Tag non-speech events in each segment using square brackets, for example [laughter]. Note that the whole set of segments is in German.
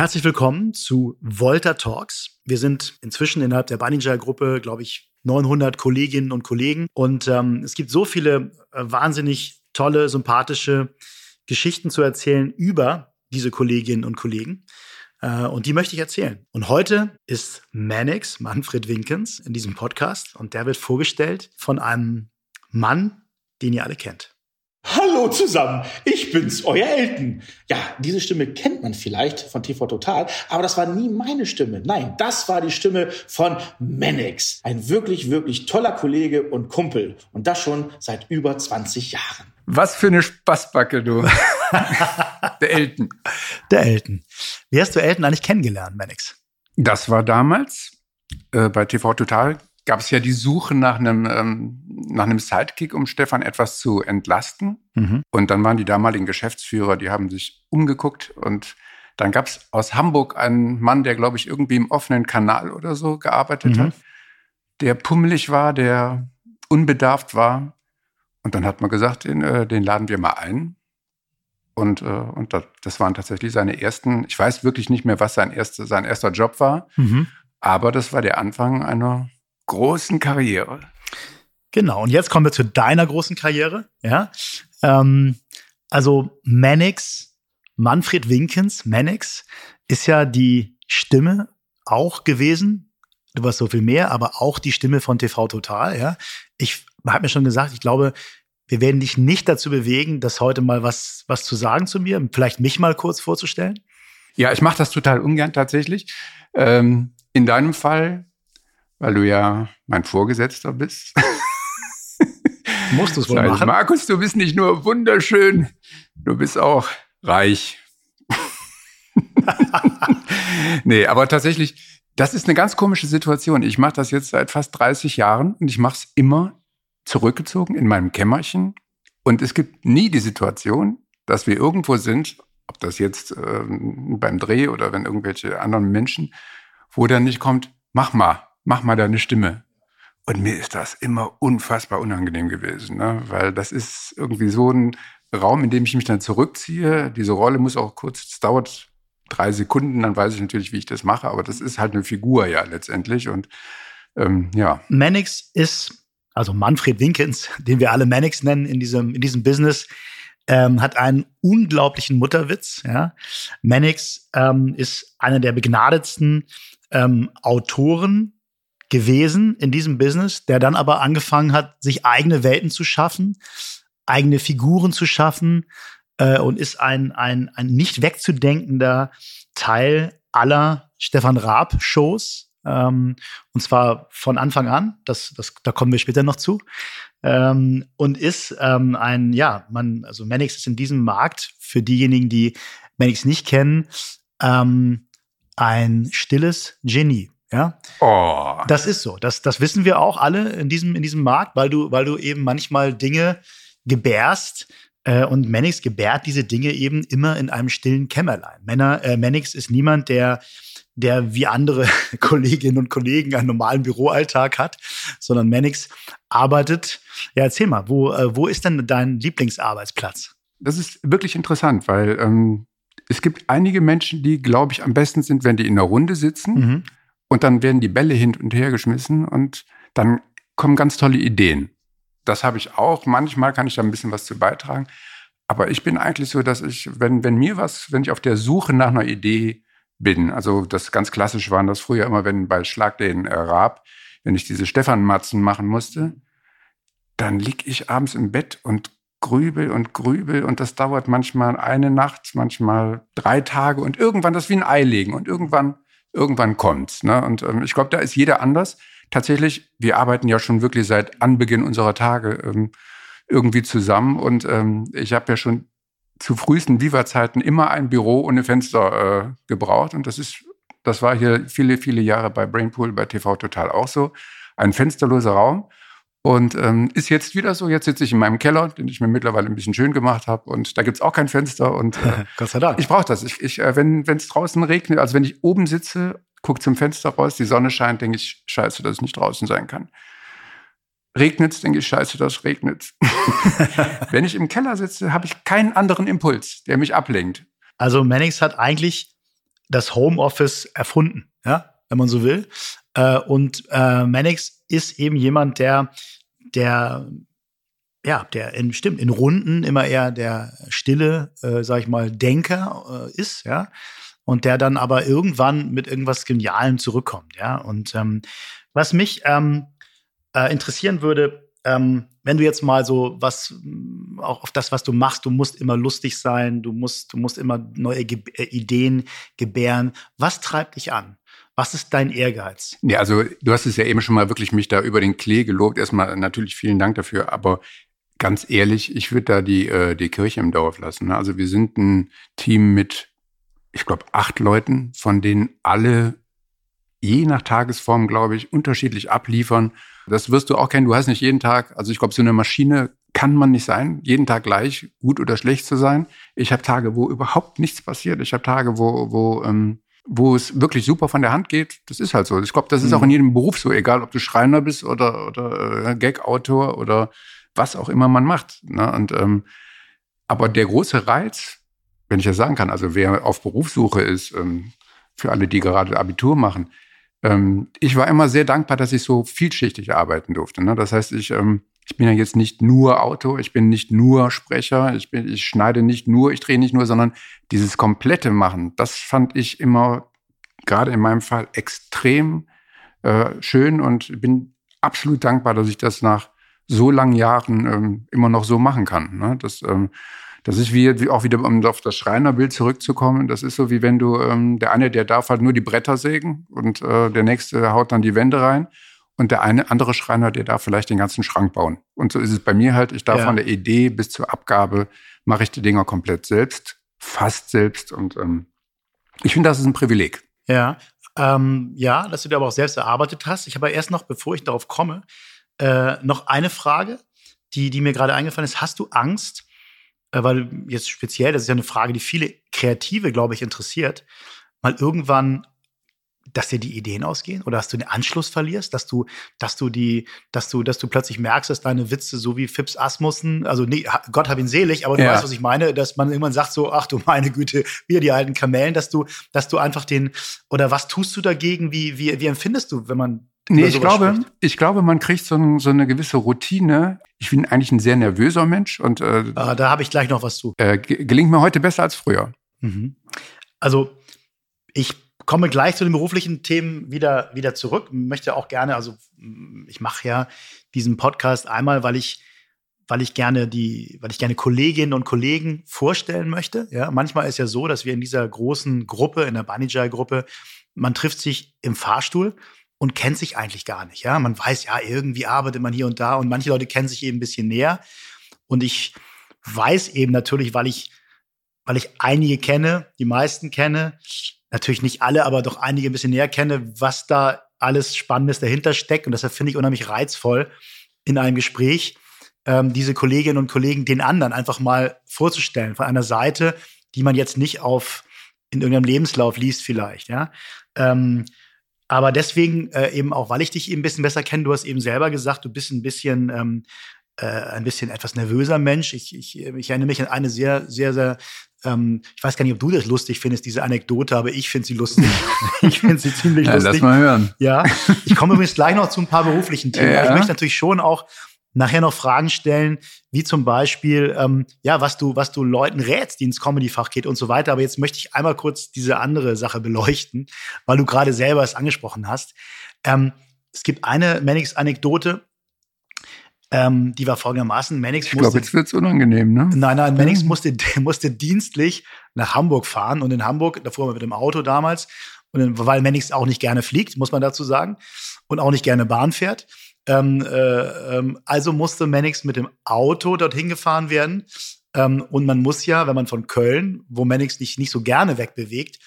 Herzlich willkommen zu Volta Talks. Wir sind inzwischen innerhalb der Bunninger-Gruppe, glaube ich, 900 Kolleginnen und Kollegen. Und ähm, es gibt so viele äh, wahnsinnig tolle, sympathische Geschichten zu erzählen über diese Kolleginnen und Kollegen. Äh, und die möchte ich erzählen. Und heute ist Manix, Manfred Winkens, in diesem Podcast. Und der wird vorgestellt von einem Mann, den ihr alle kennt. Hallo zusammen, ich bin's, euer Elton. Ja, diese Stimme kennt man vielleicht von TV Total, aber das war nie meine Stimme. Nein, das war die Stimme von Manix. Ein wirklich, wirklich toller Kollege und Kumpel. Und das schon seit über 20 Jahren. Was für eine Spaßbacke, du. [laughs] Der Elton. Der Elton. Wie hast du Elton eigentlich kennengelernt, Manix? Das war damals äh, bei TV Total gab es ja die Suche nach einem, ähm, nach einem Sidekick, um Stefan etwas zu entlasten. Mhm. Und dann waren die damaligen Geschäftsführer, die haben sich umgeguckt und dann gab es aus Hamburg einen Mann, der, glaube ich, irgendwie im offenen Kanal oder so gearbeitet mhm. hat, der pummelig war, der unbedarft war. Und dann hat man gesagt, den, äh, den laden wir mal ein. Und, äh, und das waren tatsächlich seine ersten, ich weiß wirklich nicht mehr, was sein, erste, sein erster Job war, mhm. aber das war der Anfang einer großen Karriere. Genau, und jetzt kommen wir zu deiner großen Karriere. Ja, ähm, also Mannix, Manfred Winkens, Mannix ist ja die Stimme auch gewesen. Du warst so viel mehr, aber auch die Stimme von TV Total. Ja, ich habe mir schon gesagt, ich glaube, wir werden dich nicht dazu bewegen, das heute mal was was zu sagen zu mir, vielleicht mich mal kurz vorzustellen. Ja, ich mache das total ungern tatsächlich. Ähm, in deinem Fall weil du ja mein Vorgesetzter bist. [laughs] Musst du es wohl machen? Markus, du bist nicht nur wunderschön, du bist auch reich. [laughs] nee, aber tatsächlich, das ist eine ganz komische Situation. Ich mache das jetzt seit fast 30 Jahren und ich mache es immer zurückgezogen in meinem Kämmerchen. Und es gibt nie die Situation, dass wir irgendwo sind, ob das jetzt ähm, beim Dreh oder wenn irgendwelche anderen Menschen, wo dann nicht kommt, mach mal, mach mal deine Stimme. Und mir ist das immer unfassbar unangenehm gewesen, ne? weil das ist irgendwie so ein Raum, in dem ich mich dann zurückziehe. Diese Rolle muss auch kurz, es dauert drei Sekunden, dann weiß ich natürlich, wie ich das mache, aber das ist halt eine Figur ja letztendlich und ähm, ja. Mannix ist, also Manfred Winkens, [laughs] den wir alle Mannix nennen in diesem, in diesem Business, ähm, hat einen unglaublichen Mutterwitz. Ja? Mannix ähm, ist einer der begnadetsten ähm, Autoren gewesen in diesem Business, der dann aber angefangen hat, sich eigene Welten zu schaffen, eigene Figuren zu schaffen äh, und ist ein, ein, ein nicht wegzudenkender Teil aller Stefan Raab-Shows. Ähm, und zwar von Anfang an, das, das, da kommen wir später noch zu. Ähm, und ist ähm, ein, ja, man, also Manix ist in diesem Markt, für diejenigen, die Manix nicht kennen, ähm, ein stilles Genie. Ja. Oh. Das ist so. Das, das wissen wir auch alle in diesem, in diesem Markt, weil du, weil du eben manchmal Dinge gebärst, äh, und Mannix gebärt diese Dinge eben immer in einem stillen Kämmerlein. Männer, äh, Mannix ist niemand, der, der wie andere [laughs] Kolleginnen und Kollegen einen normalen Büroalltag hat, sondern Mannix arbeitet. Ja, erzähl mal, wo, äh, wo ist denn dein Lieblingsarbeitsplatz? Das ist wirklich interessant, weil ähm, es gibt einige Menschen, die, glaube ich, am besten sind, wenn die in einer Runde sitzen. Mhm und dann werden die Bälle hin und her geschmissen und dann kommen ganz tolle Ideen. Das habe ich auch. Manchmal kann ich da ein bisschen was zu beitragen. Aber ich bin eigentlich so, dass ich, wenn, wenn mir was, wenn ich auf der Suche nach einer Idee bin, also das ganz klassisch waren das früher immer, wenn bei Schlag den äh, Rab, wenn ich diese Stefan-Matzen machen musste, dann lieg ich abends im Bett und grübel und grübel und das dauert manchmal eine Nacht, manchmal drei Tage und irgendwann das wie ein Ei legen und irgendwann irgendwann kommt's. Ne? Und ähm, ich glaube, da ist jeder anders. Tatsächlich, wir arbeiten ja schon wirklich seit Anbeginn unserer Tage ähm, irgendwie zusammen. Und ähm, ich habe ja schon zu frühesten Viva-Zeiten immer ein Büro ohne Fenster äh, gebraucht. Und das ist, das war hier viele, viele Jahre bei Brainpool, bei TV Total auch so. Ein fensterloser Raum. Und ähm, ist jetzt wieder so. Jetzt sitze ich in meinem Keller, den ich mir mittlerweile ein bisschen schön gemacht habe. Und da gibt's auch kein Fenster. Und äh, [laughs] Gott sei Dank. ich brauche das. Ich, ich, äh, wenn es draußen regnet, also wenn ich oben sitze, gucke zum Fenster raus, die Sonne scheint, denke ich, scheiße, dass es nicht draußen sein kann. Regnet's, denke ich, scheiße, dass es regnet. [laughs] wenn ich im Keller sitze, habe ich keinen anderen Impuls, der mich ablenkt. Also Mannix hat eigentlich das Homeoffice erfunden, ja, wenn man so will. Äh, und äh, Mannix ist eben jemand, der, der, ja, der in, stimmt, in Runden immer eher der stille, äh, sag ich mal, Denker äh, ist, ja. Und der dann aber irgendwann mit irgendwas Genialem zurückkommt, ja. Und ähm, was mich ähm, äh, interessieren würde, ähm, wenn du jetzt mal so was auch auf das, was du machst, du musst immer lustig sein, du musst, du musst immer neue Ge äh, Ideen gebären. Was treibt dich an? Was ist dein Ehrgeiz? Ja, also du hast es ja eben schon mal wirklich mich da über den Klee gelobt. Erstmal natürlich vielen Dank dafür, aber ganz ehrlich, ich würde da die, äh, die Kirche im Dorf lassen. Ne? Also wir sind ein Team mit, ich glaube, acht Leuten, von denen alle je nach Tagesform, glaube ich, unterschiedlich abliefern. Das wirst du auch kennen. Du hast nicht jeden Tag, also ich glaube, so eine Maschine kann man nicht sein, jeden Tag gleich gut oder schlecht zu sein. Ich habe Tage, wo überhaupt nichts passiert. Ich habe Tage, wo, wo, ähm, wo es wirklich super von der Hand geht. Das ist halt so. Ich glaube, das ist mhm. auch in jedem Beruf so, egal ob du Schreiner bist oder, oder äh, Gag-Autor oder was auch immer man macht. Ne? Und, ähm, aber der große Reiz, wenn ich das sagen kann, also wer auf Berufssuche ist, ähm, für alle, die gerade Abitur machen, ähm, ich war immer sehr dankbar, dass ich so vielschichtig arbeiten durfte. Ne? Das heißt, ich, ähm, ich bin ja jetzt nicht nur Autor, ich bin nicht nur Sprecher, ich, bin, ich schneide nicht nur, ich drehe nicht nur, sondern dieses komplette Machen, das fand ich immer, gerade in meinem Fall, extrem äh, schön und bin absolut dankbar, dass ich das nach so langen Jahren ähm, immer noch so machen kann. Ne? Das, ähm, das ist wie, wie auch wieder, um auf das Schreinerbild zurückzukommen. Das ist so wie wenn du, ähm, der eine, der darf halt nur die Bretter sägen und äh, der nächste haut dann die Wände rein. Und der eine andere Schreiner, der darf vielleicht den ganzen Schrank bauen. Und so ist es bei mir halt. Ich darf ja. von der Idee bis zur Abgabe mache ich die Dinger komplett selbst, fast selbst. Und ähm, ich finde, das ist ein Privileg. Ja, ähm, ja, dass du dir aber auch selbst erarbeitet hast. Ich habe erst noch, bevor ich darauf komme, äh, noch eine Frage, die, die mir gerade eingefallen ist. Hast du Angst, äh, weil jetzt speziell, das ist ja eine Frage, die viele Kreative, glaube ich, interessiert, mal irgendwann dass dir die Ideen ausgehen oder dass du den Anschluss verlierst, dass du, dass du die, dass du, dass du plötzlich merkst, dass deine Witze so wie Fips Asmussen, also nee, Gott hab ihn selig, aber du ja. weißt, was ich meine, dass man irgendwann sagt so, ach du meine Güte, wieder die alten Kamellen, dass du, dass du einfach den, oder was tust du dagegen, wie, wie, wie empfindest du, wenn man Nee, ich glaube, spricht? ich glaube, man kriegt so, ein, so, eine gewisse Routine. Ich bin eigentlich ein sehr nervöser Mensch und äh, ah, da habe ich gleich noch was zu. Äh, gelingt mir heute besser als früher. Mhm. Also ich komme gleich zu den beruflichen Themen wieder wieder zurück. Möchte auch gerne, also ich mache ja diesen Podcast einmal, weil ich weil ich gerne die, weil ich gerne Kolleginnen und Kollegen vorstellen möchte. Ja, manchmal ist ja so, dass wir in dieser großen Gruppe, in der Banijay-Gruppe, man trifft sich im Fahrstuhl und kennt sich eigentlich gar nicht. Ja, man weiß ja, irgendwie arbeitet man hier und da und manche Leute kennen sich eben ein bisschen näher. Und ich weiß eben natürlich, weil ich, weil ich einige kenne, die meisten kenne, natürlich nicht alle, aber doch einige ein bisschen näher kenne, was da alles Spannendes dahinter steckt. Und deshalb finde ich unheimlich reizvoll, in einem Gespräch ähm, diese Kolleginnen und Kollegen den anderen einfach mal vorzustellen, von einer Seite, die man jetzt nicht auf in irgendeinem Lebenslauf liest vielleicht, ja. Ähm, aber deswegen äh, eben auch, weil ich dich eben ein bisschen besser kenne, du hast eben selber gesagt, du bist ein bisschen ähm, äh, ein bisschen etwas nervöser Mensch. Ich, ich, ich erinnere mich an eine sehr, sehr, sehr, ähm, ich weiß gar nicht, ob du das lustig findest, diese Anekdote, aber ich finde sie lustig. [laughs] ich finde sie ziemlich ja, lustig. Lass mal hören. Ja, ich komme übrigens gleich noch zu ein paar beruflichen Themen. Ja. Ich möchte natürlich schon auch nachher noch Fragen stellen, wie zum Beispiel, ähm, ja, was du, was du Leuten rätst, die ins Comedy-Fach geht und so weiter. Aber jetzt möchte ich einmal kurz diese andere Sache beleuchten, weil du gerade selber es angesprochen hast. Ähm, es gibt eine Mannix-Anekdote, ähm, die war folgendermaßen. Mannix ich glaube, jetzt wird's unangenehm, ne? Nein, nein, Mannix musste, [laughs] musste dienstlich nach Hamburg fahren und in Hamburg, da fuhr man mit dem Auto damals, und weil Mannix auch nicht gerne fliegt, muss man dazu sagen, und auch nicht gerne Bahn fährt. Ähm, äh, ähm, also musste Mannix mit dem Auto dorthin gefahren werden. Ähm, und man muss ja, wenn man von Köln, wo Mannix sich nicht so gerne wegbewegt,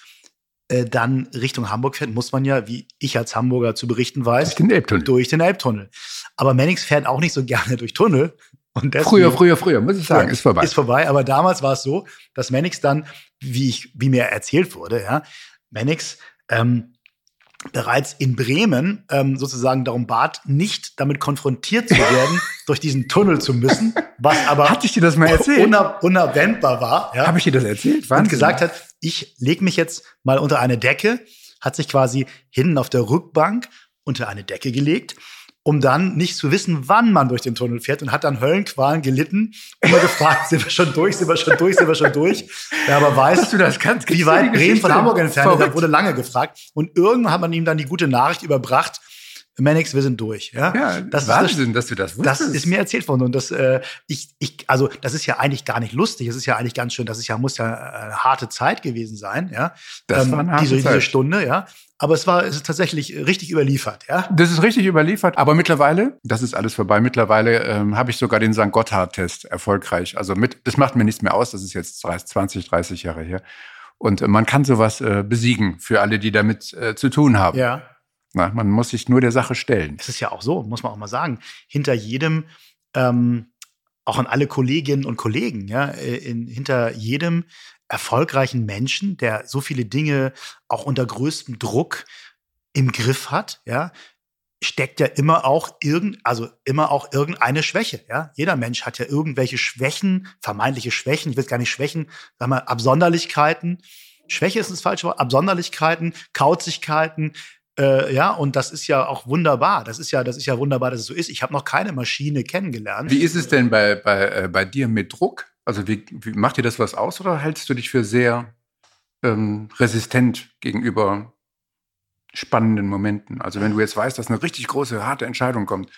äh, dann Richtung Hamburg fährt, muss man ja, wie ich als Hamburger zu berichten weiß, durch den Elbtunnel. Durch den Elbtunnel. Aber Mannix fährt auch nicht so gerne [laughs] durch Tunnel. Und früher, früher, früher, muss ich sagen, ist vorbei. Ist vorbei, aber damals war es so, dass Mannix dann, wie ich, wie mir erzählt wurde, ja, Mannix ähm, bereits in Bremen ähm, sozusagen darum bat, nicht damit konfrontiert zu werden, [laughs] durch diesen Tunnel zu müssen, was aber Hatte ich dir das mal erzählt? Unab unabwendbar war. Ja. Habe ich dir das erzählt? Wahnsinn. Und gesagt hat, ich leg mich jetzt mal unter eine Decke, hat sich quasi hinten auf der Rückbank unter eine Decke gelegt um dann nicht zu wissen, wann man durch den Tunnel fährt und hat dann Höllenqualen gelitten. Immer gefragt, [laughs] sind wir schon durch, sind wir schon durch, sind wir schon durch. Wer aber weiß, du das kannst, wie weit Bremen von Hamburg entfernt ist, da wurde lange gefragt. Und irgendwann hat man ihm dann die gute Nachricht überbracht, Manix, wir sind durch. Ja, ja das Wahnsinn, ist, dass du das wusstest. Das ist mir erzählt worden und das, äh, ich, ich, also das ist ja eigentlich gar nicht lustig. Es ist ja eigentlich ganz schön. Das ist ja muss ja eine harte Zeit gewesen sein. Ja, das ähm, war eine harte diese, Zeit. diese Stunde. Ja, aber es war es ist tatsächlich richtig überliefert, ja? Das ist richtig überliefert, aber mittlerweile, das ist alles vorbei, mittlerweile ähm, habe ich sogar den St. Gotthard-Test erfolgreich. Also mit, das macht mir nichts mehr aus, das ist jetzt 20, 30 Jahre her. Und äh, man kann sowas äh, besiegen für alle, die damit äh, zu tun haben. Ja. Na, man muss sich nur der Sache stellen. Es ist ja auch so, muss man auch mal sagen. Hinter jedem, ähm, auch an alle Kolleginnen und Kollegen, ja, äh, in, hinter jedem erfolgreichen Menschen, der so viele Dinge auch unter größtem Druck im Griff hat, ja, steckt ja immer auch irgend, also immer auch irgendeine Schwäche, ja. Jeder Mensch hat ja irgendwelche Schwächen, vermeintliche Schwächen, ich will gar nicht Schwächen, sag mal, Absonderlichkeiten. Schwäche ist das falsche Wort, Absonderlichkeiten, Kauzigkeiten, äh, ja, und das ist ja auch wunderbar. Das ist ja, das ist ja wunderbar, dass es so ist. Ich habe noch keine Maschine kennengelernt. Wie ist es denn bei, bei, äh, bei dir mit Druck? Also wie, wie macht dir das was aus oder hältst du dich für sehr ähm, resistent gegenüber spannenden Momenten? Also wenn du jetzt weißt, dass eine richtig große, harte Entscheidung kommt,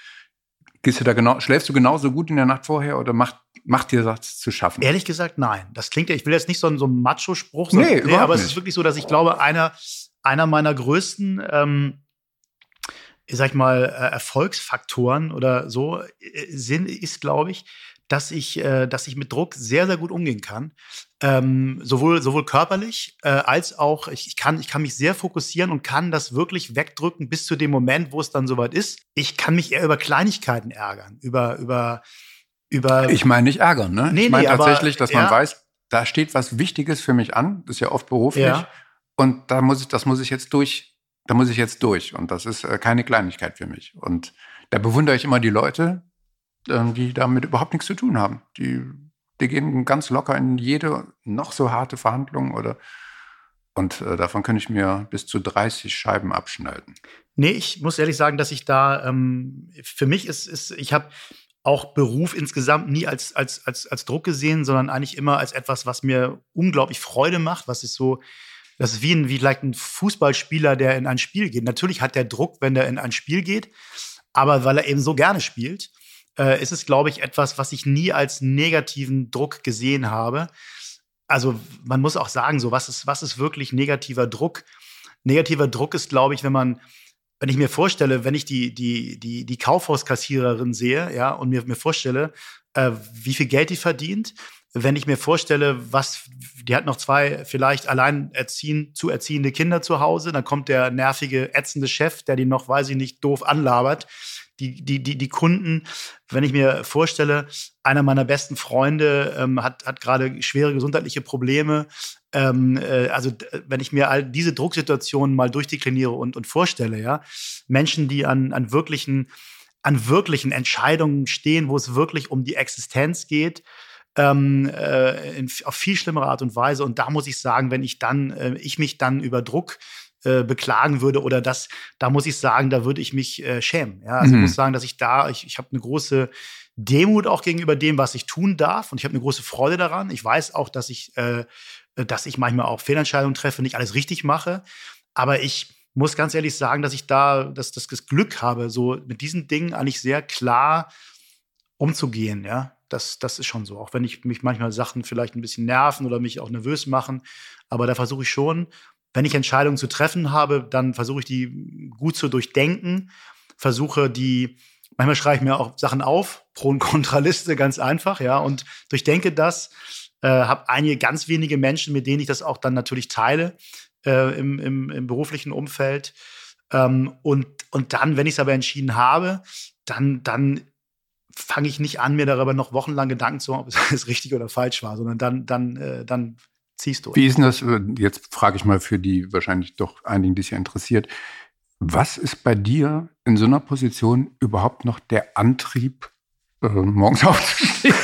gehst du da genau, schläfst du genauso gut in der Nacht vorher oder macht, macht dir das zu schaffen? Ehrlich gesagt, nein. Das klingt ja, ich will jetzt nicht so, ein, so Macho-Spruch, nee, nee, aber nicht. es ist wirklich so, dass ich glaube, einer, einer meiner größten ähm, ich sag mal, äh, Erfolgsfaktoren oder so äh, sind, ist, glaube ich, dass ich, äh, dass ich mit Druck sehr, sehr gut umgehen kann. Ähm, sowohl, sowohl körperlich äh, als auch, ich, ich, kann, ich kann mich sehr fokussieren und kann das wirklich wegdrücken bis zu dem Moment, wo es dann soweit ist. Ich kann mich eher über Kleinigkeiten ärgern, über, über, über. Ich meine nicht ärgern, ne? Nee, ich meine nee, tatsächlich, dass ja. man weiß, da steht was Wichtiges für mich an, das ist ja oft beruflich. Ja. Und da muss ich, das muss ich jetzt durch, da muss ich jetzt durch. Und das ist äh, keine Kleinigkeit für mich. Und da bewundere ich immer die Leute, die damit überhaupt nichts zu tun haben. Die, die gehen ganz locker in jede noch so harte Verhandlung oder und äh, davon kann ich mir bis zu 30 Scheiben abschneiden. Nee, ich muss ehrlich sagen, dass ich da, ähm, für mich ist, ist ich habe auch Beruf insgesamt nie als, als, als, als Druck gesehen, sondern eigentlich immer als etwas, was mir unglaublich Freude macht, was ist so, das ist wie ein, wie vielleicht ein Fußballspieler, der in ein Spiel geht. Natürlich hat der Druck, wenn er in ein Spiel geht, aber weil er eben so gerne spielt äh, ist es, glaube ich, etwas, was ich nie als negativen Druck gesehen habe. Also man muss auch sagen, so was ist, was ist wirklich negativer Druck? Negativer Druck ist, glaube ich, wenn man, wenn ich mir vorstelle, wenn ich die, die, die, die Kaufhauskassiererin sehe, ja, und mir, mir vorstelle, äh, wie viel Geld die verdient, wenn ich mir vorstelle, was, die hat noch zwei vielleicht allein erziehen, zu erziehende Kinder zu Hause, dann kommt der nervige, ätzende Chef, der die noch, weiß ich nicht, doof anlabert die, die, die, die Kunden, wenn ich mir vorstelle, einer meiner besten Freunde ähm, hat, hat gerade schwere gesundheitliche Probleme. Ähm, äh, also wenn ich mir all diese Drucksituationen mal durchdekliniere und, und vorstelle, ja, Menschen, die an, an wirklichen an wirklichen Entscheidungen stehen, wo es wirklich um die Existenz geht, ähm, äh, in, auf viel schlimmere Art und Weise. Und da muss ich sagen, wenn ich dann, äh, ich mich dann über Druck äh, beklagen würde oder das, da muss ich sagen, da würde ich mich äh, schämen. Ja, also mhm. ich muss sagen, dass ich da, ich, ich habe eine große Demut auch gegenüber dem, was ich tun darf und ich habe eine große Freude daran. Ich weiß auch, dass ich, äh, dass ich manchmal auch Fehlentscheidungen treffe, nicht alles richtig mache, aber ich muss ganz ehrlich sagen, dass ich da dass, dass das Glück habe, so mit diesen Dingen eigentlich sehr klar umzugehen, ja. Das, das ist schon so. Auch wenn ich mich manchmal Sachen vielleicht ein bisschen nerven oder mich auch nervös machen. Aber da versuche ich schon, wenn ich Entscheidungen zu treffen habe, dann versuche ich die gut zu durchdenken, versuche die, manchmal schreibe ich mir auch Sachen auf, Pro- und Kontraliste, ganz einfach, ja, und durchdenke das, äh, habe einige ganz wenige Menschen, mit denen ich das auch dann natürlich teile äh, im, im, im, beruflichen Umfeld. Ähm, und, und dann, wenn ich es aber entschieden habe, dann, dann fange ich nicht an, mir darüber noch wochenlang Gedanken zu machen, ob es [laughs] richtig oder falsch war, sondern dann, dann, äh, dann ziehst du. Wie ist denn das, äh, jetzt frage ich mal für die wahrscheinlich doch einigen, die sich ja interessiert, was ist bei dir in so einer Position überhaupt noch der Antrieb, äh, morgens [laughs] aufzustehen?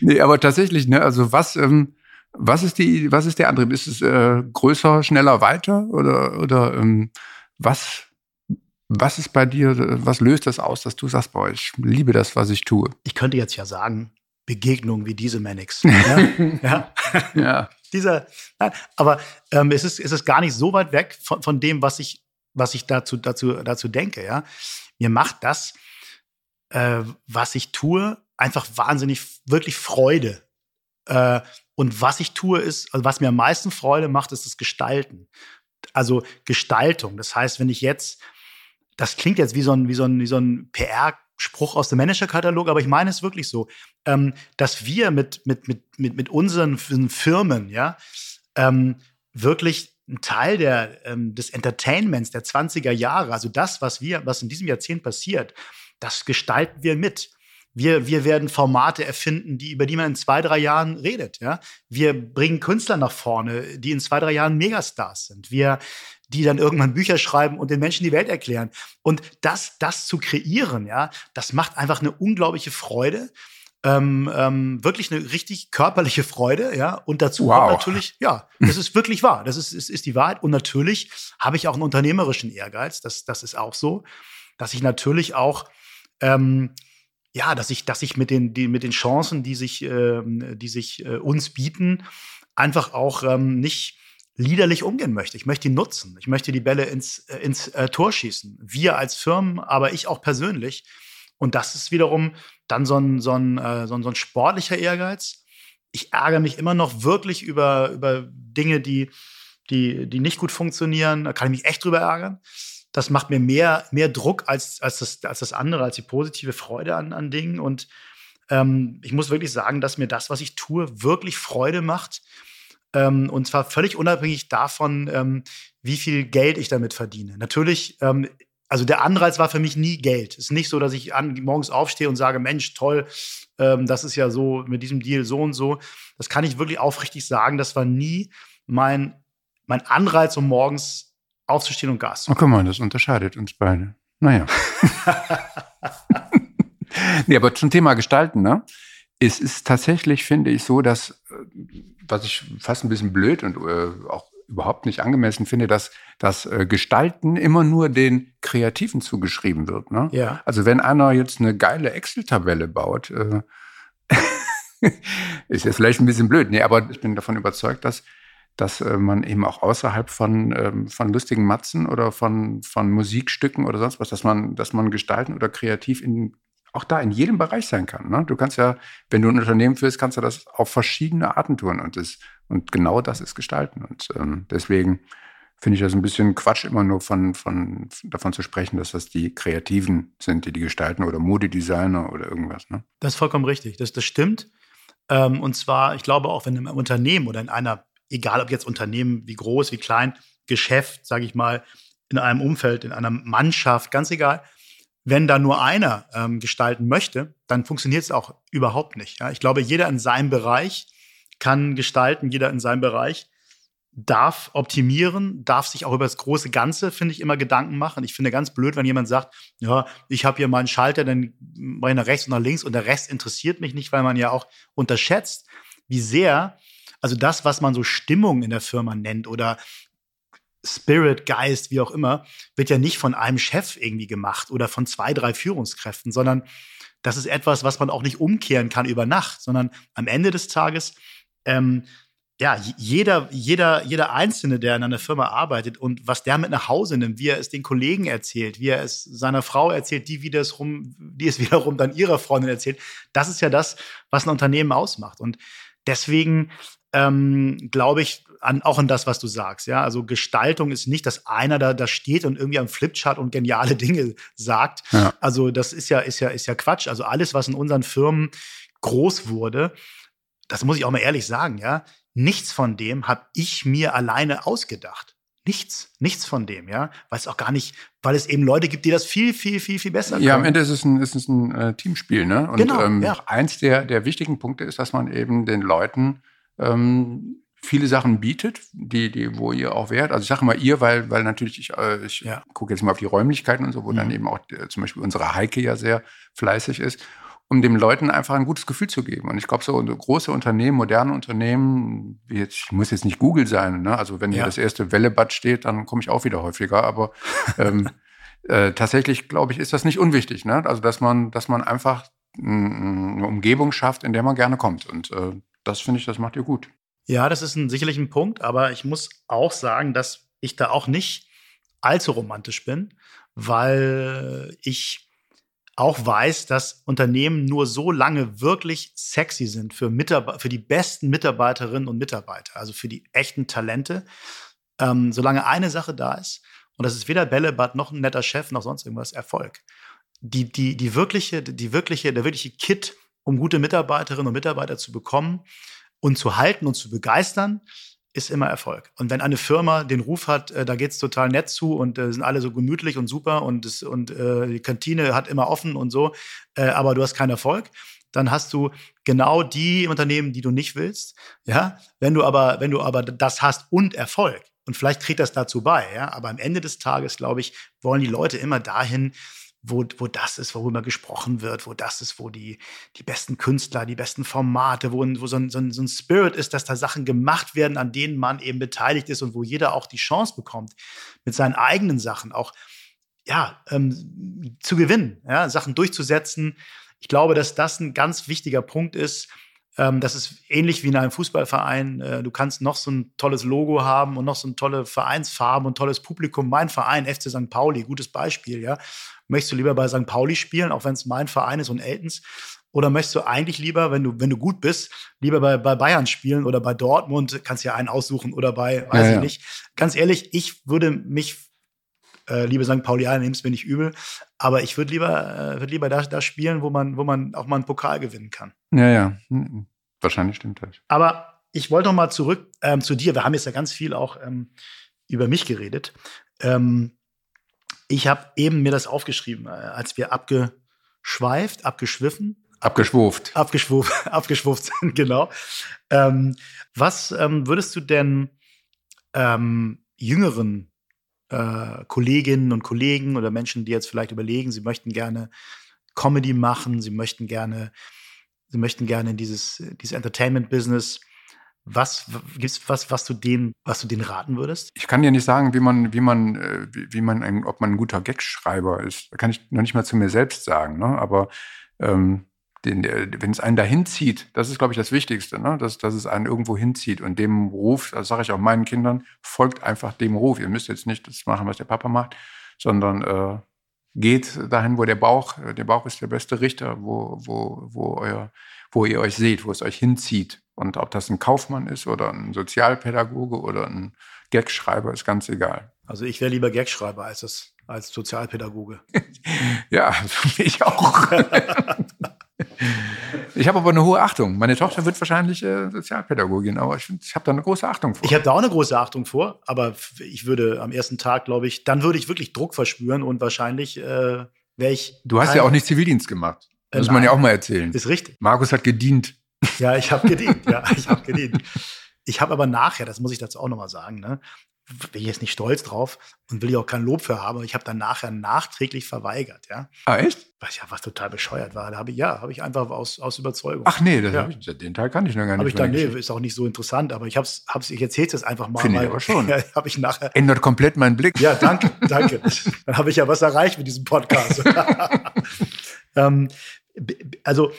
nee, aber tatsächlich, ne, also was, ähm, Was ist die, was ist der Antrieb? Ist es äh, größer, schneller, weiter oder oder ähm, was? Was ist bei dir? Was löst das aus, dass du sagst, boah, ich liebe das, was ich tue? Ich könnte jetzt ja sagen, Begegnungen wie diese Mannix. ja. [laughs] ja. ja. Dieser, nein, aber ähm, es, ist, es ist gar nicht so weit weg von, von dem, was ich, was ich dazu, dazu, dazu denke. Ja? Mir macht das, äh, was ich tue, einfach wahnsinnig, wirklich Freude. Äh, und was ich tue, ist, also was mir am meisten Freude macht, ist das Gestalten. Also Gestaltung. Das heißt, wenn ich jetzt, das klingt jetzt wie so ein, wie so ein, wie so ein PR- Spruch aus dem Managerkatalog, aber ich meine es wirklich so, ähm, dass wir mit, mit, mit, mit, mit unseren Firmen, ja, ähm, wirklich ein Teil der, ähm, des Entertainments der 20er Jahre, also das, was wir, was in diesem Jahrzehnt passiert, das gestalten wir mit. Wir, wir werden Formate erfinden, die, über die man in zwei, drei Jahren redet. Ja? Wir bringen Künstler nach vorne, die in zwei, drei Jahren Megastars sind. Wir, die dann irgendwann Bücher schreiben und den Menschen die Welt erklären. Und das, das zu kreieren, ja, das macht einfach eine unglaubliche Freude. Ähm, ähm, wirklich eine richtig körperliche Freude, ja. Und dazu wow. natürlich, ja, das ist wirklich wahr. Das ist, ist, ist die Wahrheit. Und natürlich habe ich auch einen unternehmerischen Ehrgeiz. Das, das ist auch so, dass ich natürlich auch ähm, ja, dass ich, dass ich mit den, die, mit den Chancen, die sich, ähm, die sich äh, uns bieten, einfach auch ähm, nicht liederlich umgehen möchte. Ich möchte die nutzen. Ich möchte die Bälle ins, äh, ins äh, Tor schießen. Wir als Firmen, aber ich auch persönlich. Und das ist wiederum dann so ein, so ein, äh, so ein, so ein sportlicher Ehrgeiz. Ich ärgere mich immer noch wirklich über, über Dinge, die, die, die nicht gut funktionieren. Da kann ich mich echt drüber ärgern das macht mir mehr, mehr Druck als, als, das, als das andere, als die positive Freude an, an Dingen. Und ähm, ich muss wirklich sagen, dass mir das, was ich tue, wirklich Freude macht. Ähm, und zwar völlig unabhängig davon, ähm, wie viel Geld ich damit verdiene. Natürlich, ähm, also der Anreiz war für mich nie Geld. Es ist nicht so, dass ich an, morgens aufstehe und sage, Mensch, toll, ähm, das ist ja so mit diesem Deal so und so. Das kann ich wirklich aufrichtig sagen. Das war nie mein, mein Anreiz, um morgens aufzustehen und Gas zu geben. Oh, guck mal, das unterscheidet uns beide. Naja. [laughs] nee, aber zum Thema Gestalten, ne? Es ist tatsächlich, finde ich, so, dass, äh, was ich fast ein bisschen blöd und äh, auch überhaupt nicht angemessen finde, dass das äh, Gestalten immer nur den Kreativen zugeschrieben wird. Ne? Ja. Also wenn einer jetzt eine geile Excel-Tabelle baut, äh, [laughs] ist jetzt vielleicht ein bisschen blöd. Nee, aber ich bin davon überzeugt, dass dass äh, man eben auch außerhalb von, ähm, von lustigen Matzen oder von, von Musikstücken oder sonst was, dass man, dass man gestalten oder kreativ in, auch da in jedem Bereich sein kann. Ne? Du kannst ja, wenn du ein Unternehmen führst, kannst du das auf verschiedene Arten tun und, das, und genau das ist Gestalten. Und ähm, deswegen finde ich das ein bisschen Quatsch, immer nur von, von, davon zu sprechen, dass das die Kreativen sind, die die gestalten oder Modedesigner oder irgendwas. Ne? Das ist vollkommen richtig. Das, das stimmt. Ähm, und zwar, ich glaube auch, wenn im Unternehmen oder in einer egal ob jetzt Unternehmen wie groß, wie klein, Geschäft, sage ich mal, in einem Umfeld, in einer Mannschaft, ganz egal. Wenn da nur einer ähm, gestalten möchte, dann funktioniert es auch überhaupt nicht. Ja? Ich glaube, jeder in seinem Bereich kann gestalten, jeder in seinem Bereich darf optimieren, darf sich auch über das große Ganze, finde ich, immer Gedanken machen. Ich finde ganz blöd, wenn jemand sagt, ja, ich habe hier mal einen Schalter, dann mache ich nach rechts und nach links und der Rest interessiert mich nicht, weil man ja auch unterschätzt, wie sehr also das, was man so Stimmung in der Firma nennt oder Spirit, Geist, wie auch immer, wird ja nicht von einem Chef irgendwie gemacht oder von zwei, drei Führungskräften, sondern das ist etwas, was man auch nicht umkehren kann über Nacht, sondern am Ende des Tages, ähm, ja, jeder, jeder, jeder Einzelne, der in einer Firma arbeitet und was der mit nach Hause nimmt, wie er es den Kollegen erzählt, wie er es seiner Frau erzählt, die, wieder es rum, die es [laughs] wiederum dann ihrer Freundin erzählt, das ist ja das, was ein Unternehmen ausmacht. Und deswegen ähm, glaube ich, an, auch an das, was du sagst. Ja, also Gestaltung ist nicht, dass einer da, da steht und irgendwie am Flipchart und geniale [laughs] Dinge sagt. Ja. Also das ist ja, ist ja, ist ja Quatsch. Also alles, was in unseren Firmen groß wurde, das muss ich auch mal ehrlich sagen, ja, nichts von dem habe ich mir alleine ausgedacht. Nichts, nichts von dem, ja, weil es auch gar nicht, weil es eben Leute gibt, die das viel, viel, viel, viel besser können. Ja, am Ende ist es ein, ist es ein äh, Teamspiel, ne? Und genau, ähm, ja. eins der, der wichtigen Punkte ist, dass man eben den Leuten ähm, viele Sachen bietet, die, die, wo ihr auch wärt. Also ich sage mal ihr, weil, weil natürlich ich, äh, ich ja. gucke jetzt mal auf die Räumlichkeiten und so, wo mhm. dann eben auch äh, zum Beispiel unsere Heike ja sehr fleißig ist. um den Leuten einfach ein gutes Gefühl zu geben. Und ich glaube, so große Unternehmen, moderne Unternehmen, wie jetzt, ich muss jetzt nicht Google sein, ne? also wenn ja. hier das erste Wellebad steht, dann komme ich auch wieder häufiger, aber [laughs] ähm, äh, tatsächlich, glaube ich, ist das nicht unwichtig. Ne? Also, dass man, dass man einfach eine Umgebung schafft, in der man gerne kommt. Und äh, das finde ich, das macht ihr gut. Ja, das ist ein, sicherlich ein Punkt, aber ich muss auch sagen, dass ich da auch nicht allzu romantisch bin, weil ich auch weiß, dass Unternehmen nur so lange wirklich sexy sind für, Mitarbeiter, für die besten Mitarbeiterinnen und Mitarbeiter, also für die echten Talente, ähm, solange eine Sache da ist, und das ist weder Bällebad noch ein netter Chef noch sonst irgendwas Erfolg. Die, die, die wirkliche, die wirkliche, der wirkliche Kit, um gute Mitarbeiterinnen und Mitarbeiter zu bekommen und zu halten und zu begeistern, ist immer Erfolg. Und wenn eine Firma den Ruf hat, äh, da geht's total nett zu und äh, sind alle so gemütlich und super und, das, und äh, die Kantine hat immer offen und so, äh, aber du hast keinen Erfolg, dann hast du genau die Unternehmen, die du nicht willst. Ja, wenn du aber, wenn du aber das hast und Erfolg, und vielleicht trägt das dazu bei, ja, aber am Ende des Tages, glaube ich, wollen die Leute immer dahin, wo, wo das ist, worüber gesprochen wird, wo das ist, wo die, die besten Künstler, die besten Formate, wo, wo so, ein, so, ein, so ein Spirit ist, dass da Sachen gemacht werden, an denen man eben beteiligt ist und wo jeder auch die Chance bekommt, mit seinen eigenen Sachen auch ja, ähm, zu gewinnen, ja, Sachen durchzusetzen. Ich glaube, dass das ein ganz wichtiger Punkt ist, das ist ähnlich wie in einem Fußballverein. Äh, du kannst noch so ein tolles Logo haben und noch so ein tolle Vereinsfarben und tolles Publikum. Mein Verein, FC St. Pauli, gutes Beispiel, ja. Möchtest du lieber bei St. Pauli spielen, auch wenn es mein Verein ist und Eltons? Oder möchtest du eigentlich lieber, wenn du, wenn du gut bist, lieber bei, bei Bayern spielen oder bei Dortmund, kannst ja einen aussuchen oder bei, weiß ja, ich ja. nicht. Ganz ehrlich, ich würde mich, äh, liebe St. Pauli, nimmst mir nicht übel, aber ich würde lieber, äh, würd lieber da, da spielen, wo man, wo man auch mal einen Pokal gewinnen kann. Ja, ja. Hm, wahrscheinlich stimmt das. Aber ich wollte noch mal zurück ähm, zu dir. Wir haben jetzt ja ganz viel auch ähm, über mich geredet. Ähm, ich habe eben mir das aufgeschrieben, äh, als wir abgeschweift, abgeschwiffen. Abgeschwuft. Abgeschwuft, [laughs] abgeschwuft sind, genau. Ähm, was ähm, würdest du denn ähm, jüngeren äh, Kolleginnen und Kollegen oder Menschen, die jetzt vielleicht überlegen, sie möchten gerne Comedy machen, sie möchten gerne, sie möchten gerne in dieses, dieses Entertainment-Business. Was gibt's was, was du denen, was du denen raten würdest? Ich kann dir nicht sagen, wie man, wie man, äh, wie, man, ein, ob man ein guter Gagschreiber ist. Kann ich noch nicht mal zu mir selbst sagen. Ne? Aber ähm, wenn es einen dahin zieht, das ist, glaube ich, das Wichtigste, ne? dass, dass es einen irgendwo hinzieht. Und dem Ruf, das sage ich auch meinen Kindern, folgt einfach dem Ruf. Ihr müsst jetzt nicht das machen, was der Papa macht, sondern äh, geht dahin, wo der Bauch, der Bauch ist der beste Richter, wo, wo, wo, euer, wo ihr euch seht, wo es euch hinzieht. Und ob das ein Kaufmann ist oder ein Sozialpädagoge oder ein Gagschreiber, ist ganz egal. Also ich wäre lieber Gagschreiber als, das, als Sozialpädagoge. [laughs] ja, [laughs] ich auch. [laughs] Ich habe aber eine hohe Achtung. Meine Tochter wird wahrscheinlich äh, Sozialpädagogin, aber ich, ich habe da eine große Achtung vor. Ich habe da auch eine große Achtung vor, aber ich würde am ersten Tag, glaube ich, dann würde ich wirklich Druck verspüren und wahrscheinlich äh, wäre ich. Du hast ja auch nicht Zivildienst gemacht. Das muss man ja auch mal erzählen. Ist richtig. Markus hat gedient. Ja, ich habe gedient. ja, [laughs] ich habe gedient. Ich habe aber nachher, das muss ich dazu auch nochmal sagen, ne, bin ich jetzt nicht stolz drauf und will ich auch kein Lob für haben. Ich habe dann nachher nachträglich verweigert, ja. Ah, echt? Was ja was total bescheuert war. Da habe ich, ja, habe ich einfach aus, aus Überzeugung. Ach nee, ja. ich, den Teil kann ich noch gar nicht. Habe ich dann, nee, ist auch nicht so interessant, aber ich hab's, hab's, ich erzähle es jetzt einfach mal. Finde ich aber schon. [laughs] Ja, habe ich nachher. Ändert komplett meinen Blick. Ja, danke, danke. dann habe ich ja was erreicht mit diesem Podcast. [laughs] ähm, also,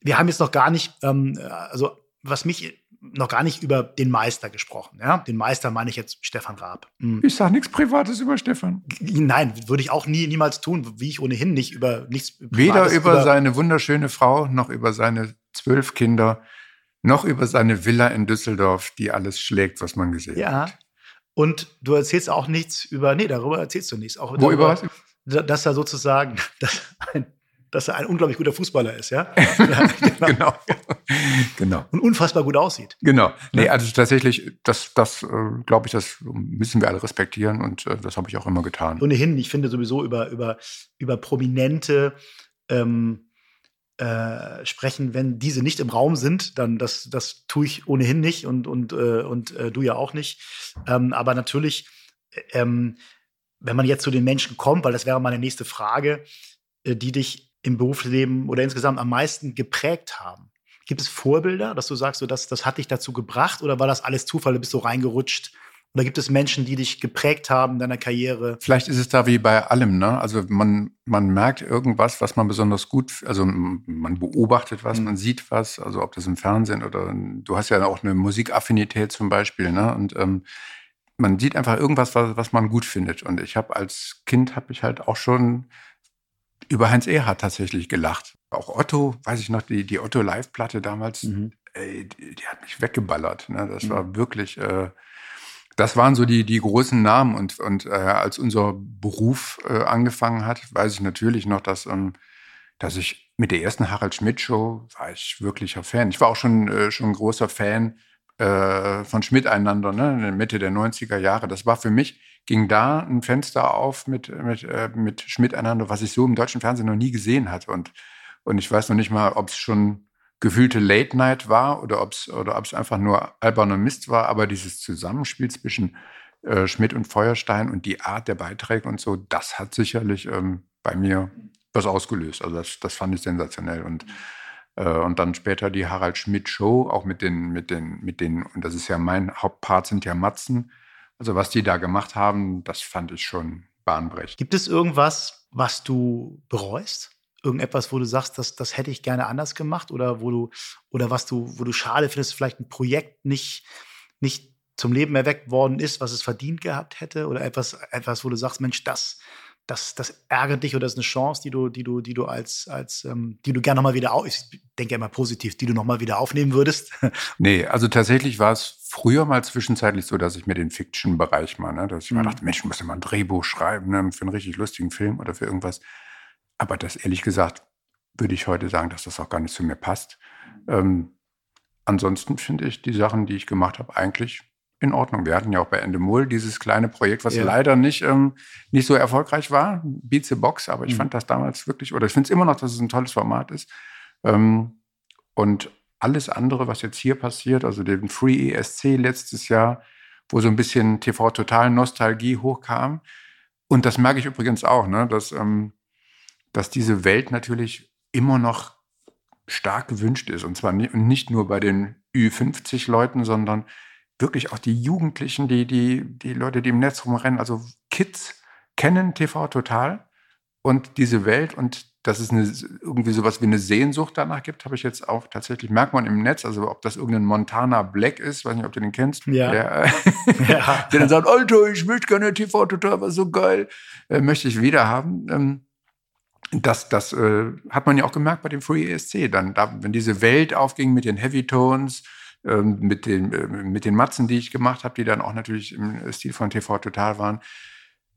wir haben jetzt noch gar nicht, ähm, also was mich noch gar nicht über den Meister gesprochen. Ja? Den Meister meine ich jetzt Stefan Raab. Mhm. Ich sage nichts Privates über Stefan. Nein, würde ich auch nie, niemals tun, wie ich ohnehin nicht über nichts Privates Weder über, über seine wunderschöne Frau, noch über seine zwölf Kinder, noch über seine Villa in Düsseldorf, die alles schlägt, was man gesehen ja. hat. Und du erzählst auch nichts über, nee, darüber erzählst du nichts. Auch Wo darüber, über was? Dass er sozusagen, [laughs] dass ein dass er ein unglaublich guter Fußballer ist, [laughs] ja? genau. genau. genau. Und unfassbar gut aussieht. Genau. Nee, also tatsächlich, das, das äh, glaube ich, das müssen wir alle respektieren und äh, das habe ich auch immer getan. Ohnehin, ich finde sowieso über, über, über Prominente ähm, äh, sprechen, wenn diese nicht im Raum sind, dann das, das tue ich ohnehin nicht und, und, äh, und äh, du ja auch nicht. Ähm, aber natürlich, ähm, wenn man jetzt zu den Menschen kommt, weil das wäre meine nächste Frage, äh, die dich im Berufsleben oder insgesamt am meisten geprägt haben? Gibt es Vorbilder, dass du sagst, so, das, das hat dich dazu gebracht oder war das alles Zufall, du bist so reingerutscht? Oder gibt es Menschen, die dich geprägt haben in deiner Karriere? Vielleicht ist es da wie bei allem, ne? Also man, man merkt irgendwas, was man besonders gut, also man beobachtet was, mhm. man sieht was, also ob das im Fernsehen oder du hast ja auch eine Musikaffinität zum Beispiel, ne? Und ähm, man sieht einfach irgendwas, was, was man gut findet. Und ich habe als Kind habe ich halt auch schon über Heinz Erhardt tatsächlich gelacht. Auch Otto, weiß ich noch, die, die Otto Live-Platte damals, mhm. ey, die, die, hat mich weggeballert. Ne? Das mhm. war wirklich, äh, das waren so die, die großen Namen. Und, und äh, als unser Beruf äh, angefangen hat, weiß ich natürlich noch, dass, ähm, dass ich mit der ersten Harald Schmidt-Show war ich wirklicher Fan. Ich war auch schon, äh, schon ein großer Fan äh, von Schmidt einander, ne, in der Mitte der 90er Jahre. Das war für mich, ging da ein Fenster auf mit, mit, äh, mit Schmidt einander, was ich so im deutschen Fernsehen noch nie gesehen hatte. Und, und ich weiß noch nicht mal, ob es schon gefühlte Late Night war oder ob es oder einfach nur alberner Mist war, aber dieses Zusammenspiel zwischen äh, Schmidt und Feuerstein und die Art der Beiträge und so, das hat sicherlich ähm, bei mir was ausgelöst. Also das, das fand ich sensationell. Und äh, und dann später die Harald Schmidt Show, auch mit den, mit den, mit den, und das ist ja mein Hauptpart, sind ja Matzen. Also was die da gemacht haben, das fand ich schon bahnbrechend. Gibt es irgendwas, was du bereust? Irgendetwas, wo du sagst, das, das hätte ich gerne anders gemacht oder wo du, oder was du, wo du schade findest, vielleicht ein Projekt nicht, nicht zum Leben erweckt worden ist, was es verdient gehabt hätte? Oder etwas, etwas, wo du sagst, Mensch, das, das, das ärgert dich oder das ist eine Chance, die du, die du, die du als, als, ähm, die du gerne nochmal wieder auf, ich denke ja immer positiv, die du nochmal wieder aufnehmen würdest? [laughs] nee, also tatsächlich war es früher mal zwischenzeitlich so, dass ich mir den Fiction-Bereich mal, ne, dass ich mhm. mal dachte, Mensch, ich muss ja mal ein Drehbuch schreiben, ne, für einen richtig lustigen Film oder für irgendwas. Aber das ehrlich gesagt, würde ich heute sagen, dass das auch gar nicht zu mir passt. Ähm, ansonsten finde ich die Sachen, die ich gemacht habe, eigentlich in Ordnung. Wir hatten ja auch bei Endemol dieses kleine Projekt, was ja. leider nicht, ähm, nicht so erfolgreich war, Beat the Box, aber ich mhm. fand das damals wirklich, oder ich finde es immer noch, dass es ein tolles Format ist. Ähm, und alles andere, was jetzt hier passiert, also den Free ESC letztes Jahr, wo so ein bisschen TV-Total-Nostalgie hochkam. Und das merke ich übrigens auch, ne, dass, ähm, dass diese Welt natürlich immer noch stark gewünscht ist. Und zwar nicht nur bei den Ü50-Leuten, sondern wirklich auch die Jugendlichen, die, die, die Leute, die im Netz rumrennen, also Kids kennen TV total und diese Welt und dass es eine, irgendwie sowas wie eine Sehnsucht danach gibt, habe ich jetzt auch tatsächlich, merkt man im Netz, also ob das irgendein Montana Black ist, weiß nicht, ob du den kennst, ja. der, [laughs] ja. [laughs] der dann sagt, Alter, ich möchte gerne TV total, war so geil, äh, möchte ich wieder haben. Ähm, das, das äh, hat man ja auch gemerkt bei dem Free ESC. Dann, da, wenn diese Welt aufging mit den Heavy Tones, ähm, mit, den, äh, mit den Matzen, die ich gemacht habe, die dann auch natürlich im Stil von TV Total waren.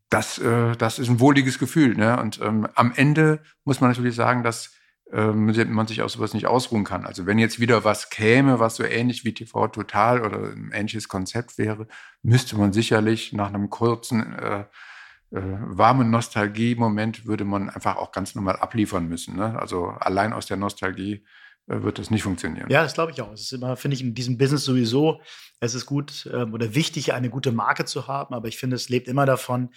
Das, äh, das ist ein wohliges Gefühl. Ne? Und ähm, am Ende muss man natürlich sagen, dass ähm, man sich aus sowas nicht ausruhen kann. Also wenn jetzt wieder was käme, was so ähnlich wie TV Total oder ein ähnliches Konzept wäre, müsste man sicherlich nach einem kurzen äh, äh, warmen Nostalgie-Moment würde man einfach auch ganz normal abliefern müssen. Ne? Also allein aus der Nostalgie wird das nicht funktionieren. Ja, das glaube ich auch. Es ist immer, finde ich, in diesem Business sowieso, es ist gut ähm, oder wichtig, eine gute Marke zu haben, aber ich finde, es lebt immer davon,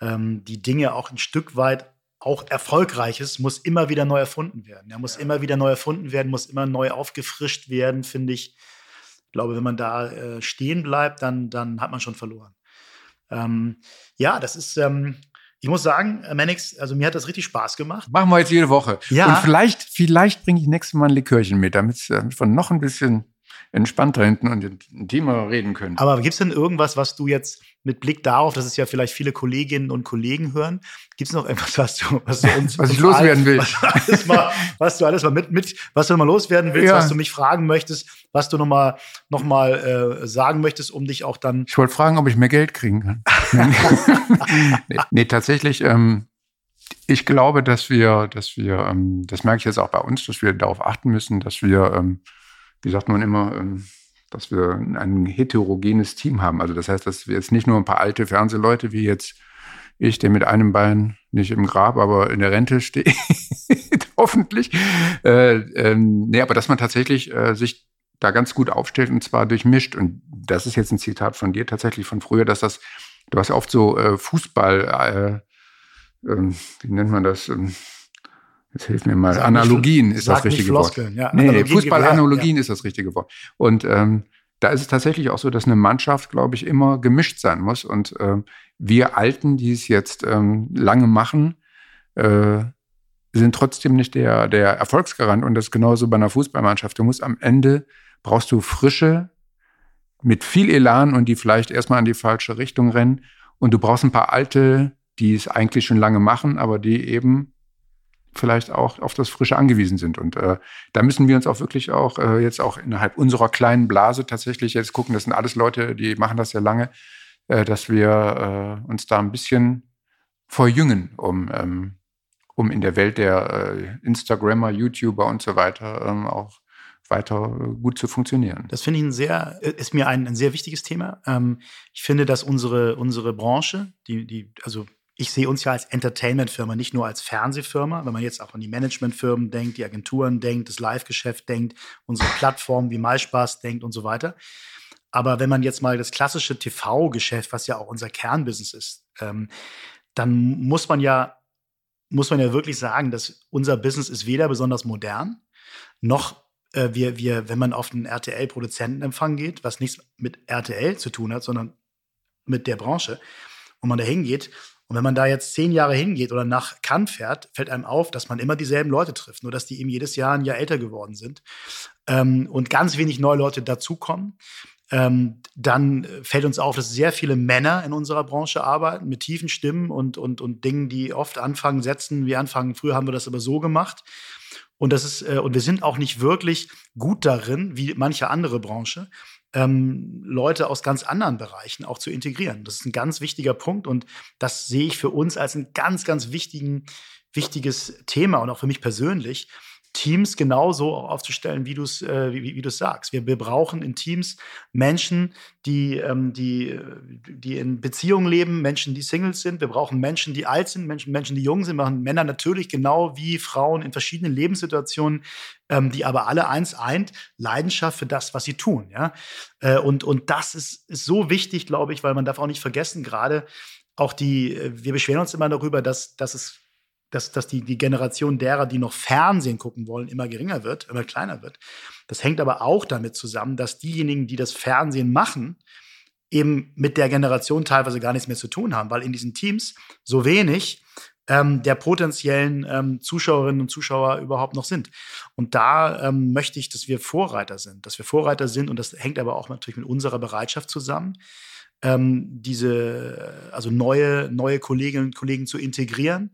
ähm, die Dinge auch ein Stück weit auch Erfolgreiches muss immer wieder neu erfunden werden. Er muss ja. immer wieder neu erfunden werden, muss immer neu aufgefrischt werden, finde ich. Ich glaube, wenn man da äh, stehen bleibt, dann, dann hat man schon verloren. Ähm, ja, das ist, ähm, ich muss sagen, äh, Manix, also mir hat das richtig Spaß gemacht. Machen wir jetzt jede Woche. Ja. Und vielleicht, vielleicht bringe ich nächstes Mal ein Likörchen mit, damit wir noch ein bisschen entspannter hinten und intimer reden können. Aber gibt es denn irgendwas, was du jetzt mit Blick darauf, dass es ja vielleicht viele Kolleginnen und Kollegen hören, gibt es noch etwas, was du, was du uns, [laughs] was ich loswerden will, was, mal, was, du alles mal mit, mit, was du mal loswerden willst, ja. was du mich fragen möchtest, was du noch mal, noch mal äh, sagen möchtest, um dich auch dann. Ich wollte fragen, ob ich mehr Geld kriegen kann. [laughs] nee, nee, tatsächlich. Ähm, ich glaube, dass wir, dass wir, ähm, das merke ich jetzt auch bei uns, dass wir darauf achten müssen, dass wir ähm, wie sagt man immer, ähm, dass wir ein heterogenes Team haben. Also das heißt, dass wir jetzt nicht nur ein paar alte Fernsehleute wie jetzt ich, der mit einem Bein nicht im Grab, aber in der Rente steht, [laughs] hoffentlich. Äh, ähm, nee, aber dass man tatsächlich äh, sich da ganz gut aufstellt und zwar durchmischt. Und das ist jetzt ein Zitat von dir tatsächlich von früher, dass das, du hast oft so äh, Fußball, äh, äh, wie nennt man das? Jetzt hilf mir mal. Sag Analogien ist das richtige Wort. Ja, nee, Fußballanalogien ja. ist das richtige Wort. Und ähm, da ist es tatsächlich auch so, dass eine Mannschaft, glaube ich, immer gemischt sein muss. Und ähm, wir Alten, die es jetzt ähm, lange machen, äh, sind trotzdem nicht der, der Erfolgsgarant. Und das ist genauso bei einer Fußballmannschaft. Du musst am Ende, brauchst du frische, mit viel Elan und die vielleicht erstmal in die falsche Richtung rennen. Und du brauchst ein paar alte, die es eigentlich schon lange machen, aber die eben vielleicht auch auf das Frische angewiesen sind. Und äh, da müssen wir uns auch wirklich auch äh, jetzt auch innerhalb unserer kleinen Blase tatsächlich jetzt gucken, das sind alles Leute, die machen das sehr lange, äh, dass wir äh, uns da ein bisschen verjüngen, um, ähm, um in der Welt der äh, Instagrammer, YouTuber und so weiter ähm, auch weiter gut zu funktionieren. Das finde ich ein sehr, ist mir ein, ein sehr wichtiges Thema. Ähm, ich finde, dass unsere, unsere Branche, die, die, also ich sehe uns ja als Entertainment-Firma, nicht nur als Fernsehfirma. Wenn man jetzt auch an die Managementfirmen denkt, die Agenturen denkt, das Live-Geschäft denkt, unsere Plattformen wie MySpaß denkt und so weiter. Aber wenn man jetzt mal das klassische TV-Geschäft, was ja auch unser Kernbusiness ist, ähm, dann muss man ja muss man ja wirklich sagen, dass unser Business ist weder besonders modern, noch äh, wir, wir, wenn man auf den RTL-Produzentenempfang geht, was nichts mit RTL zu tun hat, sondern mit der Branche, wo man da hingeht und wenn man da jetzt zehn Jahre hingeht oder nach Cannes fährt, fällt einem auf, dass man immer dieselben Leute trifft, nur dass die eben jedes Jahr ein Jahr älter geworden sind ähm, und ganz wenig neue Leute dazukommen. Ähm, dann fällt uns auf, dass sehr viele Männer in unserer Branche arbeiten mit tiefen Stimmen und, und, und Dingen, die oft anfangen, Sätzen wie anfangen. Früher haben wir das aber so gemacht. Und das ist, äh, und wir sind auch nicht wirklich gut darin, wie manche andere Branche, ähm, Leute aus ganz anderen Bereichen auch zu integrieren. Das ist ein ganz wichtiger Punkt und das sehe ich für uns als ein ganz, ganz wichtigen, wichtiges Thema und auch für mich persönlich, Teams genauso aufzustellen, wie du es äh, wie, wie sagst. Wir, wir brauchen in Teams Menschen, die, ähm, die, die in Beziehungen leben, Menschen, die Singles sind. Wir brauchen Menschen, die alt sind, Menschen, Menschen, die jung sind. Wir brauchen Männer natürlich genau wie Frauen in verschiedenen Lebenssituationen, ähm, die aber alle eins eint, Leidenschaft für das, was sie tun. Ja? Äh, und, und das ist, ist so wichtig, glaube ich, weil man darf auch nicht vergessen, gerade auch die, äh, wir beschweren uns immer darüber, dass, dass es dass, dass die, die Generation derer, die noch Fernsehen gucken wollen, immer geringer wird, immer kleiner wird. Das hängt aber auch damit zusammen, dass diejenigen, die das Fernsehen machen, eben mit der Generation teilweise gar nichts mehr zu tun haben, weil in diesen Teams so wenig ähm, der potenziellen ähm, Zuschauerinnen und Zuschauer überhaupt noch sind. Und da ähm, möchte ich, dass wir Vorreiter sind, dass wir Vorreiter sind und das hängt aber auch natürlich mit unserer Bereitschaft zusammen, ähm, diese, also neue, neue Kolleginnen und Kollegen zu integrieren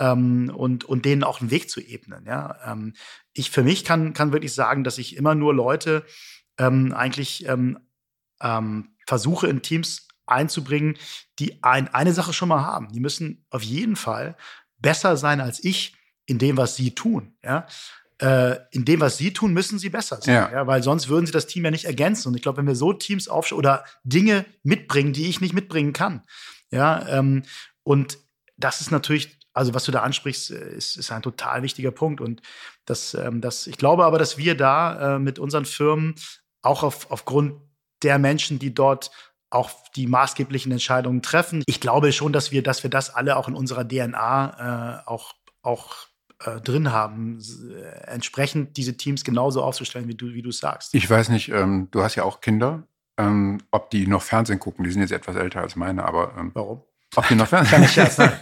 ähm, und, und denen auch einen Weg zu ebnen. Ja? Ähm, ich für mich kann, kann wirklich sagen, dass ich immer nur Leute ähm, eigentlich ähm, ähm, versuche in Teams einzubringen, die ein, eine Sache schon mal haben. Die müssen auf jeden Fall besser sein als ich in dem, was sie tun. Ja? Äh, in dem, was sie tun, müssen sie besser sein. Ja. ja. weil sonst würden sie das Team ja nicht ergänzen. Und ich glaube, wenn wir so Teams aufstellen oder Dinge mitbringen, die ich nicht mitbringen kann, ja, ähm, und das ist natürlich also was du da ansprichst, äh, ist, ist ein total wichtiger Punkt. Und das, ähm, das, ich glaube aber, dass wir da äh, mit unseren Firmen auch auf, aufgrund der Menschen, die dort auch die maßgeblichen Entscheidungen treffen. Ich glaube schon, dass wir, dass wir das alle auch in unserer DNA äh, auch, auch äh, drin haben, äh, entsprechend diese Teams genauso aufzustellen, wie du, wie du sagst. Ich weiß nicht, ähm, du hast ja auch Kinder, ähm, ob die noch Fernsehen gucken. Die sind jetzt etwas älter als meine, aber ähm, warum? Ob die noch Fernsehen? Ne?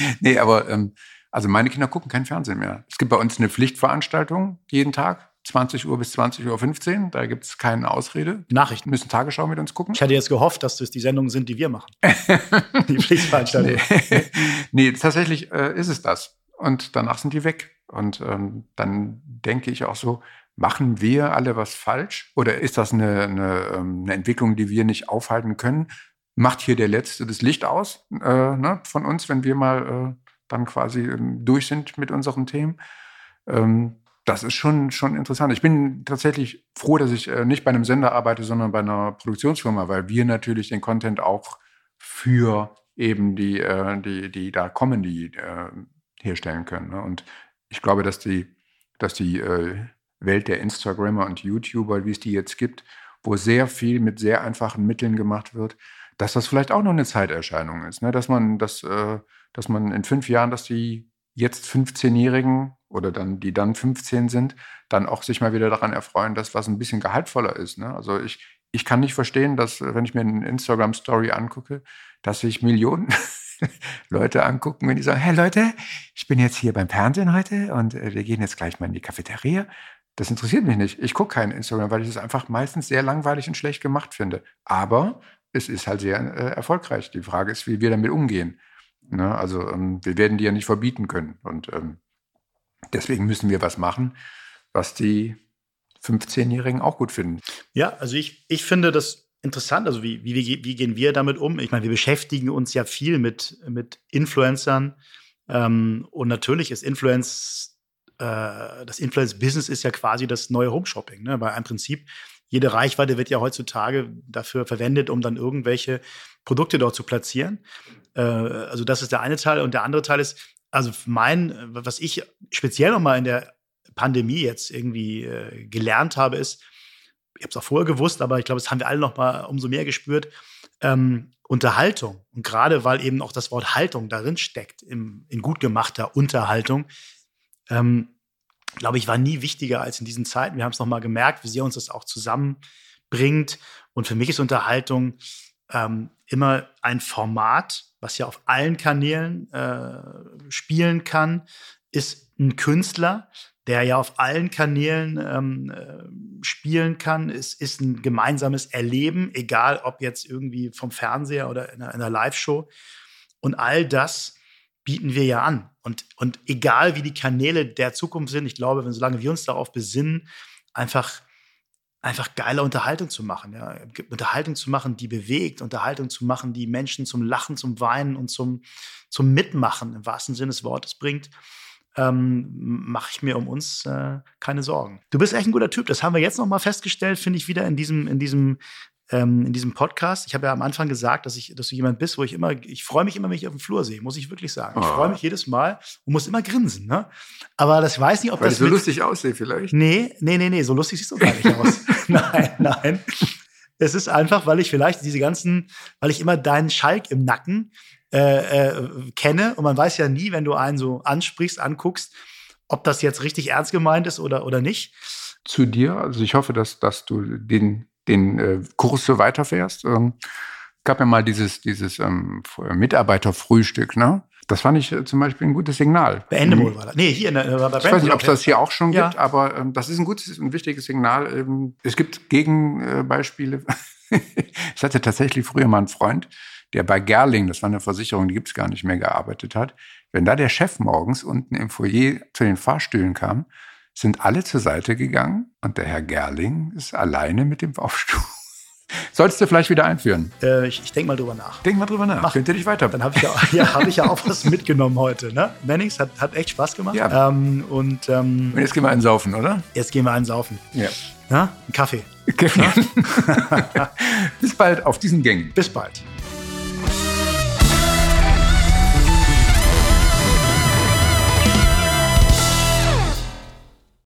[laughs] nee, aber ähm, also meine Kinder gucken kein Fernsehen mehr. Es gibt bei uns eine Pflichtveranstaltung jeden Tag, 20 Uhr bis 20 Uhr 15. Da gibt es keine Ausrede. Nachrichten. Müssen Tagesschau mit uns gucken. Ich hatte jetzt gehofft, dass das die Sendungen sind, die wir machen. [laughs] die Pflichtveranstaltung. Nee, [laughs] nee tatsächlich äh, ist es das. Und danach sind die weg. Und ähm, dann denke ich auch so, machen wir alle was falsch? Oder ist das eine, eine, ähm, eine Entwicklung, die wir nicht aufhalten können? Macht hier der Letzte das Licht aus äh, ne, von uns, wenn wir mal äh, dann quasi ähm, durch sind mit unseren Themen. Ähm, das ist schon, schon interessant. Ich bin tatsächlich froh, dass ich äh, nicht bei einem Sender arbeite, sondern bei einer Produktionsfirma, weil wir natürlich den Content auch für eben die, äh, die, die da kommen, die äh, herstellen können. Ne? Und ich glaube, dass die, dass die äh, Welt der Instagrammer und YouTuber, wie es die jetzt gibt, wo sehr viel mit sehr einfachen Mitteln gemacht wird, dass das vielleicht auch noch eine Zeiterscheinung ist. Ne? Dass man, dass, äh, dass man in fünf Jahren, dass die jetzt 15-Jährigen oder dann, die dann 15 sind, dann auch sich mal wieder daran erfreuen, dass was ein bisschen gehaltvoller ist. Ne? Also ich, ich kann nicht verstehen, dass, wenn ich mir eine Instagram-Story angucke, dass sich Millionen [laughs] Leute angucken, wenn die sagen, hey Leute, ich bin jetzt hier beim Fernsehen heute und äh, wir gehen jetzt gleich mal in die Cafeteria. Das interessiert mich nicht. Ich gucke kein Instagram, weil ich es einfach meistens sehr langweilig und schlecht gemacht finde. Aber es ist halt sehr äh, erfolgreich. Die Frage ist, wie wir damit umgehen. Ne? Also ähm, wir werden die ja nicht verbieten können. Und ähm, deswegen müssen wir was machen, was die 15-Jährigen auch gut finden. Ja, also ich, ich finde das interessant. Also wie, wie, wie gehen wir damit um? Ich meine, wir beschäftigen uns ja viel mit, mit Influencern. Ähm, und natürlich ist Influence, äh, das Influence-Business ist ja quasi das neue Home-Shopping. Ne? Weil im Prinzip jede Reichweite wird ja heutzutage dafür verwendet, um dann irgendwelche Produkte dort zu platzieren. Äh, also das ist der eine Teil. Und der andere Teil ist, also mein, was ich speziell nochmal in der Pandemie jetzt irgendwie äh, gelernt habe, ist, ich habe es auch vorher gewusst, aber ich glaube, das haben wir alle noch mal umso mehr gespürt, ähm, Unterhaltung. Und gerade weil eben auch das Wort Haltung darin steckt, im, in gut gemachter Unterhaltung, ähm, glaube ich, war nie wichtiger als in diesen Zeiten. Wir haben es noch mal gemerkt, wie sehr uns das auch zusammenbringt. Und für mich ist Unterhaltung ähm, immer ein Format, was ja auf allen Kanälen äh, spielen kann, ist ein Künstler, der ja auf allen Kanälen ähm, äh, spielen kann. Es ist ein gemeinsames Erleben, egal ob jetzt irgendwie vom Fernseher oder in einer, einer Live-Show. Und all das bieten wir ja an. Und, und egal wie die Kanäle der Zukunft sind, ich glaube, wenn solange wir uns darauf besinnen, einfach einfach geile Unterhaltung zu machen, ja, Unterhaltung zu machen, die bewegt, Unterhaltung zu machen, die Menschen zum Lachen, zum Weinen und zum, zum Mitmachen im wahrsten Sinne des Wortes bringt ähm, mache ich mir um uns äh, keine Sorgen. Du bist echt ein guter Typ. Das haben wir jetzt noch mal festgestellt, finde ich wieder in diesem in diesem ähm, in diesem Podcast. Ich habe ja am Anfang gesagt, dass ich, dass du jemand bist, wo ich immer, ich freue mich immer, wenn ich auf dem Flur sehe, muss ich wirklich sagen. Ich oh. freue mich jedes Mal und muss immer grinsen. Ne? Aber das weiß nicht, ob Weil das so lustig aussehe vielleicht. Nee, nee, nee, nee, so lustig siehst du gar nicht aus. [laughs] [laughs] nein, nein. Es ist einfach, weil ich vielleicht diese ganzen, weil ich immer deinen Schalk im Nacken äh, äh, kenne. Und man weiß ja nie, wenn du einen so ansprichst, anguckst, ob das jetzt richtig ernst gemeint ist oder, oder nicht. Zu dir, also ich hoffe, dass, dass du den, den äh, Kurs so weiterfährst. Ähm, gab ja mal dieses, dieses ähm, Mitarbeiterfrühstück, ne? Das fand ich äh, zum Beispiel ein gutes Signal. Beende mhm. war das. Nee, hier in der, bei Ich weiß nicht, ob es das hier auch schon ja. gibt, aber ähm, das ist ein gutes, ein wichtiges Signal. Ähm, es gibt Gegenbeispiele. [laughs] ich hatte tatsächlich früher mal einen Freund, der bei Gerling, das war eine Versicherung, die gibt es gar nicht mehr, gearbeitet hat, wenn da der Chef morgens unten im Foyer zu den Fahrstühlen kam, sind alle zur Seite gegangen und der Herr Gerling ist alleine mit dem Aufstuhl. [laughs] Solltest du vielleicht wieder einführen? Äh, ich ich denke mal drüber nach. Denk mal drüber nach. Mach. Könnte dich weiter. Dann habe ich, ja, ja, hab ich ja auch was [laughs] mitgenommen heute. Ne? Mannings hat, hat echt Spaß gemacht. Ja. Ähm, und, ähm, und jetzt gehen wir einen saufen, oder? Jetzt gehen wir einen saufen. Ja. Na? Ein Kaffee. Kaffee. [laughs] Bis bald auf diesen Gängen. Bis bald.